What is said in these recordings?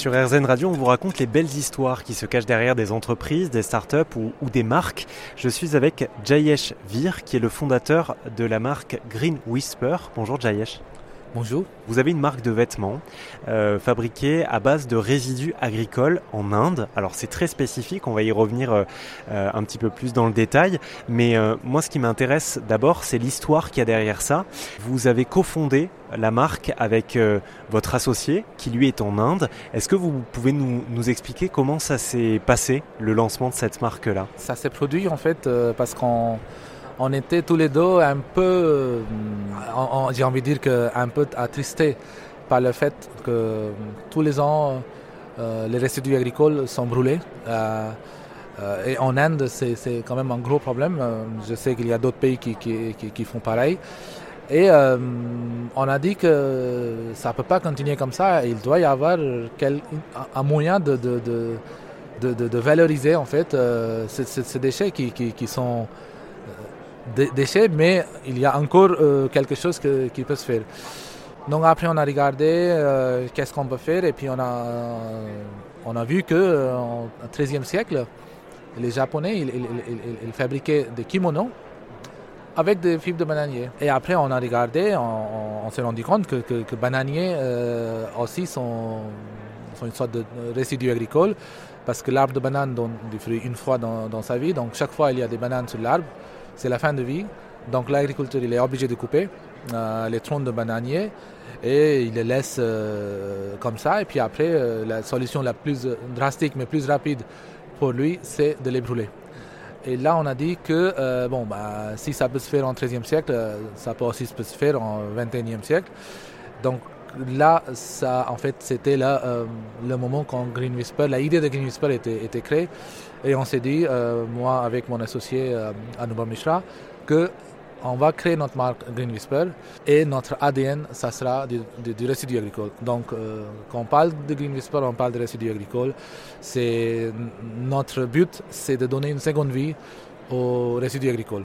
Sur RZN Radio, on vous raconte les belles histoires qui se cachent derrière des entreprises, des startups ou, ou des marques. Je suis avec Jayesh Vir, qui est le fondateur de la marque Green Whisper. Bonjour Jayesh. Bonjour. Vous avez une marque de vêtements euh, fabriquée à base de résidus agricoles en Inde. Alors c'est très spécifique, on va y revenir euh, euh, un petit peu plus dans le détail. Mais euh, moi ce qui m'intéresse d'abord c'est l'histoire qu'il y a derrière ça. Vous avez cofondé la marque avec euh, votre associé qui lui est en Inde. Est-ce que vous pouvez nous, nous expliquer comment ça s'est passé, le lancement de cette marque-là? Ça s'est produit en fait euh, parce qu'on on était tous les deux un peu, euh, j'ai envie de dire que un peu attristés par le fait que tous les ans euh, les résidus agricoles sont brûlés. Euh, et en Inde, c'est quand même un gros problème. Je sais qu'il y a d'autres pays qui, font pareil. Et on a dit que ça ne peut pas continuer comme ça. Il doit y avoir quel- un- moyen de, valoriser en fait ces, ces- déchets qui, sont déchets, mais il y a encore euh, quelque chose qui peut se faire. Donc après on a regardé euh, qu'est-ce qu'on peut faire et puis on a, on a vu que euh, au XIIIe siècle, les Japonais ils, fabriquaient des kimonos avec des fibres de bananier. Et après, on a regardé, on, s'est rendu compte que, que, que bananiers euh, aussi sont, sont une sorte de résidu agricole parce que l'arbre de banane donne du fruit une fois dans sa vie. Donc, chaque fois, il y a des bananes sur l'arbre. C'est la fin de vie. Donc, l'agriculteur, il est obligé de couper euh, les troncs de bananier et il les laisse euh, comme ça. Et puis après, euh, la solution la plus drastique mais plus rapide pour lui, c'est de les brûler. Et là, on a dit que bon, bah, si ça peut se faire en 13e siècle, ça peut aussi se faire en 21e siècle. Donc là, ça, en fait, c'était là euh, le moment quand Green Whisper, la idée de Green Whisper était, était créée. Et on s'est dit, euh, moi avec mon associé euh, Anubhav Mishra, que on va créer notre marque Green Whisper et notre ADN, ça sera du, du- du résidu agricole. Donc, quand on parle de Green Whisper, on parle de résidu agricole. C'est notre but, c'est de donner une seconde vie aux résidus agricoles.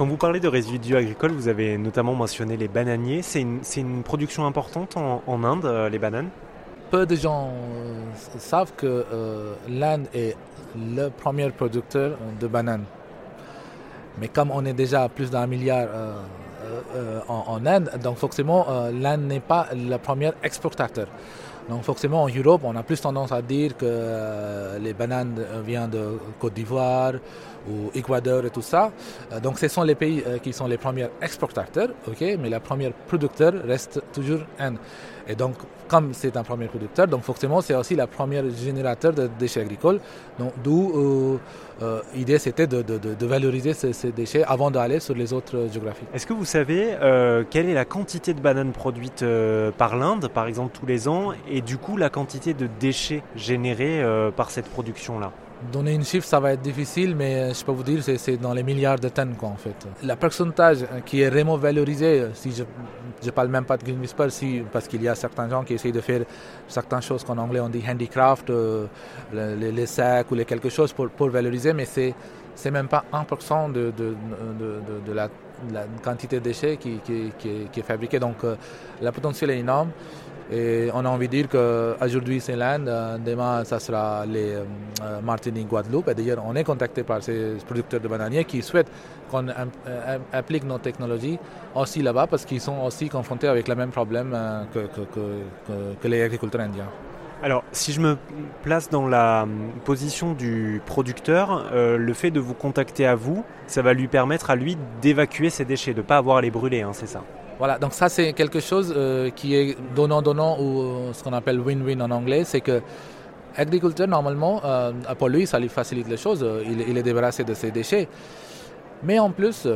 Quand vous parlez de résidus agricoles, vous avez notamment mentionné les bananiers. C'est une, production importante en, Inde, euh, les bananes? Peu de gens euh, savent que euh, l'Inde est le premier producteur de bananes. Mais comme on est déjà à plus d'un milliard en, en Inde, donc forcément l'Inde n'est pas le premier exportateur. Donc forcément en Europe, on a plus tendance à dire que euh, les bananes euh, viennent de Côte d'Ivoire ou Équateur et tout ça. Euh, donc ce sont les pays qui sont les premiers exportateurs, ok, mais la première producteur reste toujours Inde. Et donc, comme c'est un premier producteur, donc forcément, c'est aussi la première générateur de déchets agricoles. Donc, d'où euh, euh, l'idée, c'était de, valoriser ces, déchets avant d'aller sur les autres géographies. Est-ce que vous savez euh, quelle est la quantité de bananes produites euh, par l'Inde, par exemple, tous les ans, et du coup la quantité de déchets générés euh, par cette production-là? Donner une chiffre, ça va être difficile, mais je peux vous dire, c'est, c'est dans les milliards de tonnes, quoi, en fait. Le pourcentage qui est vraiment valorisé, si je ne parle même pas de Green Whisper, si, parce qu'il y a certains gens qui essayent de faire certaines choses qu'en anglais on dit handicraft, euh, le- les, sacs ou les quelque chose pour, valoriser, mais c'est c'est même pas 1% de, de, de, la, la quantité de déchets qui, qui, est, fabriquée. Donc euh, le potentiel est énorme. Et on a envie de dire qu'aujourd'hui c'est l'Inde, euh, demain ça sera les euh, euh, Martinique, Guadeloupe. Et d'ailleurs on est contacté par ces producteurs de bananiers qui souhaitent qu'on euh, applique nos technologies aussi là-bas parce qu'ils sont aussi confrontés avec le même problème que, les agriculteurs indiens. Alors, si je me place dans la hum, position du producteur, le fait de vous contacter à vous, ça va lui permettre à lui d'évacuer ses déchets, de ne pas avoir à les brûler, hein, c'est ça? Voilà, donc ça c'est quelque chose euh, qui est donnant-donnant ou euh, ce qu'on appelle win-win en anglais, c'est que agriculteur normalement, euh, pour lui ça lui facilite les choses, il, est débarrassé de ses déchets, mais en plus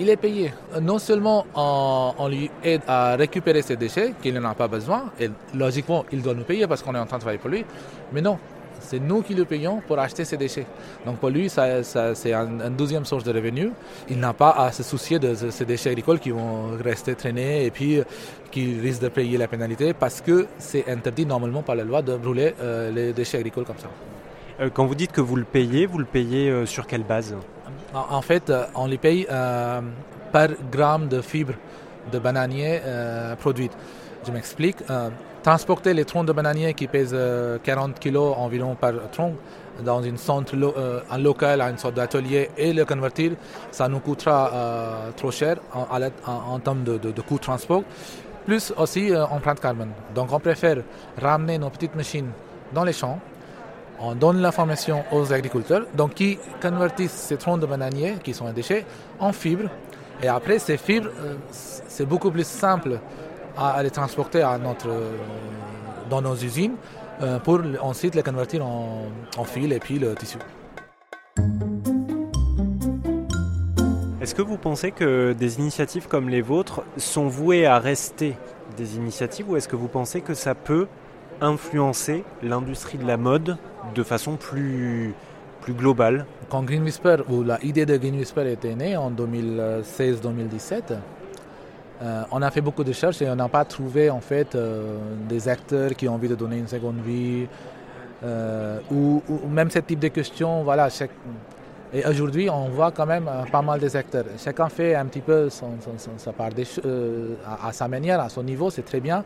il est payé. Non seulement on lui aide à récupérer ses déchets qu'il n'en a pas besoin, et logiquement il doit nous payer parce qu'on est en train de travailler pour lui, mais non. C'est nous qui le payons pour acheter ses déchets. Donc pour lui, ça, ça- c'est un, une deuxième source de revenus. Il n'a pas à se soucier de ce- ces déchets agricoles qui vont rester traînés et puis euh, qui risquent de payer la pénalité parce que c'est interdit normalement par la loi de brûler euh, les déchets agricoles comme ça. Euh, Quand vous dites que vous le payez, vous le payez sur quelle base? En, fait, on les paye euh, par gramme de fibres de bananier euh, produites. Je m'explique. Transporter les troncs de bananiers qui pèsent 40 kg environ par tronc dans une centre un local, à une sorte d'atelier et le convertir, ça nous coûtera trop cher en, termes de, de, coût de transport plus aussi euh, empreinte carbone. Donc on préfère ramener nos petites machines dans les champs, on donne l'information aux agriculteurs, donc qui convertissent ces troncs de bananiers, qui sont un déchet, en fibres. Et après, ces fibres, euh, c'est beaucoup plus simple à, les transporter à notre, euh, dans nos usines pour ensuite les convertir en, en fil et puis le tissu. Est-ce que vous pensez que des initiatives comme les vôtres sont vouées à rester des initiatives ou est-ce que vous pensez que ça peut influencer l'industrie de la mode de façon plus, plus globale? Quand Green Whisper, ou la idée de Green Whisper était née en 2016-2017, euh, on a fait beaucoup de recherches et on n'a pas trouvé en fait euh, des acteurs qui ont envie de donner une seconde vie euh, ou, même ce type de questions. Voilà, et aujourd'hui, on voit quand même pas mal des acteurs. Chacun fait un petit peu sa part à, sa manière, à son niveau, c'est très bien.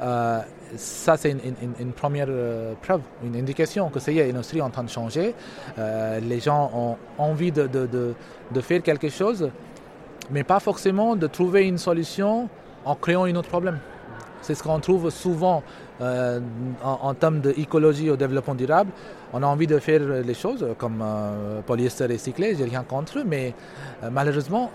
Ça, c'est une, première preuve, une indication que c'est une industrie en train de changer. les gens ont envie de, faire quelque chose, mais pas forcément de trouver une solution en créant un autre problème. C'est ce qu'on trouve souvent euh, en, termes d'écologie au développement durable. On a envie de faire les choses comme euh, polyester recyclé, j'ai rien contre, mais euh, malheureusement,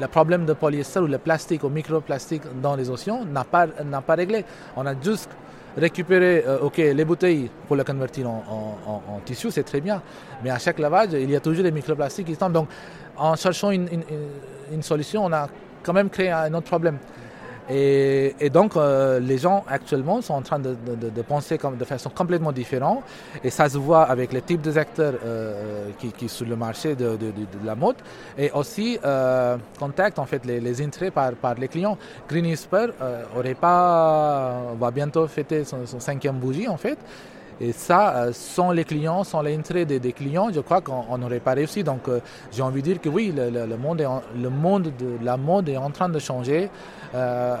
le problème de polyester ou le plastique ou microplastique dans les océans n'a pas, n'a pas réglé. On a juste récupéré les bouteilles pour les convertir en, tissu, c'est très bien, mais à chaque lavage, il y a toujours des microplastiques qui tombent. Donc, en cherchant une, une solution, on a quand même créé un autre problème. Et, donc, euh, les gens actuellement sont en train de, penser comme, de façon complètement différente. Et ça se voit avec les types d'acteurs euh, qui, qui sont sur le marché de, la mode. Et aussi, euh, contact en fait les, les intérêts par, par les clients. Green Whisper aurait pas, va bientôt fêter son, son cinquième bougie en fait. Et ça, euh, sans les clients, sans l'entrée des, clients, je crois qu'on n'aurait pas réussi. Donc euh, j'ai envie de dire que oui, le, monde, est le monde de la mode est en train de changer euh,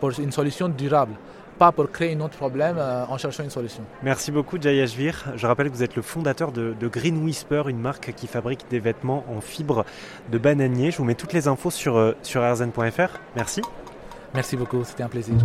pour une solution durable pas pour créer un autre problème en cherchant une solution. Merci beaucoup Jayashvir. Je rappelle que vous êtes le fondateur de, Green Whisper, une marque qui fabrique des vêtements en fibre de bananier. Je vous mets toutes les infos sur, sur rzn.fr. Merci. Merci beaucoup, c'était un plaisir.